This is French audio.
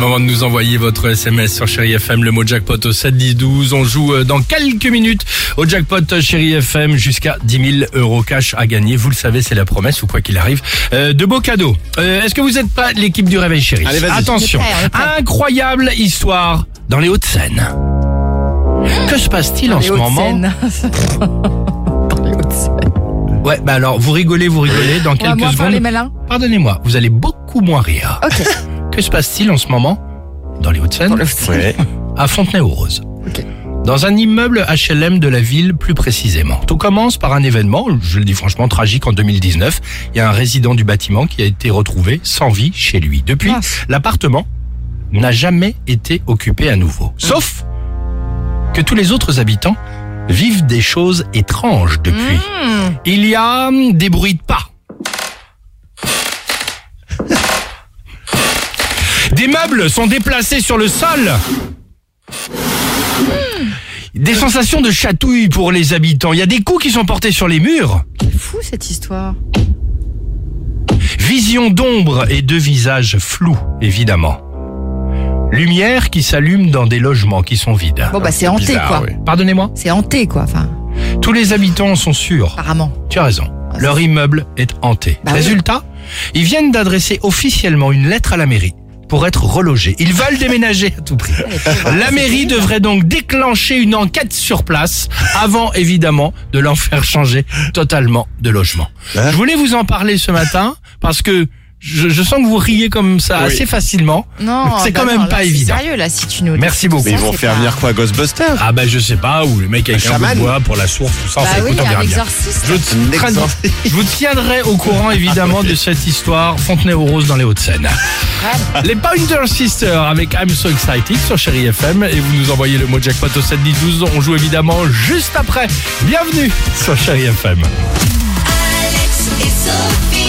Moment de nous envoyer votre SMS sur Chéri FM, le mot jackpot au 7 10 12. On joue euh, dans quelques minutes au jackpot Chéri FM jusqu'à 10 000 euros cash à gagner. Vous le savez, c'est la promesse ou quoi qu'il arrive. Euh, de beaux cadeaux. Euh, Est-ce que vous êtes pas l'équipe du Réveil Chéri? Allez, vas-y. Attention, incroyable histoire dans les Hauts-de-Seine. Que se passe-t-il en ce moment? Ouais, bah alors vous rigolez, vous rigolez dans On va quelques faire secondes. les malins. Pardonnez-moi, vous allez beaucoup moins rire. Ok. Que se passe-t-il en ce moment dans les Hauts-de-Seine Ouais. à Fontenay-aux-Roses. Dans un immeuble HLM de la ville plus précisément. Tout commence par un événement, je le dis franchement tragique en 2019. Il y a un résident du bâtiment qui a été retrouvé sans vie chez lui. Depuis, l'appartement n'a jamais été occupé à nouveau. Sauf que tous les autres habitants vivent des choses étranges depuis. Il y a hum, des bruits de pas. Des meubles sont déplacés sur le sol. Des sensations de chatouille pour les habitants. Il y a des coups qui sont portés sur les murs. C'est fou cette histoire. Vision d'ombre et de visages flous, évidemment. Lumière qui s'allume dans des logements qui sont vides. Bon bah c'est hanté bizarre, quoi. oui. Pardonnez-moi C'est hanté quoi. Enfin, Tous les habitants sont sûrs. apparemment. Tu as raison. Leur immeuble est hanté. Bah oui. Résultat, ils viennent d'adresser officiellement une lettre à la mairie pour être relogés. Ils veulent déménager à tout prix. La mairie devrait donc déclencher une enquête sur place avant évidemment de leur faire changer totalement de logement. Hein Je voulais vous en parler ce matin parce que je, je sens que vous riez comme ça Oui. assez facilement. Non, C'est bah quand non, même là, pas c'est évident. Sérieux là si tu nous. Merci beaucoup. Mais ils vont faire pas- venir quoi Ghostbusters Ah ben je sais pas, ou le mec avec un, bout de chaman. bois pour la source, tout ça, Bah oui, écoute, un exorciste. Je, Un je vous tiendrai au courant évidemment de cette histoire Fontenay-aux-Roses dans les Hauts-de-Seine. Les Pointer Sisters avec I'm So Excited sur Chéri FM et vous nous envoyez le mot jackpot au 7 10 12. On joue évidemment juste après. Bienvenue sur Chéri FM. Alex et Sophie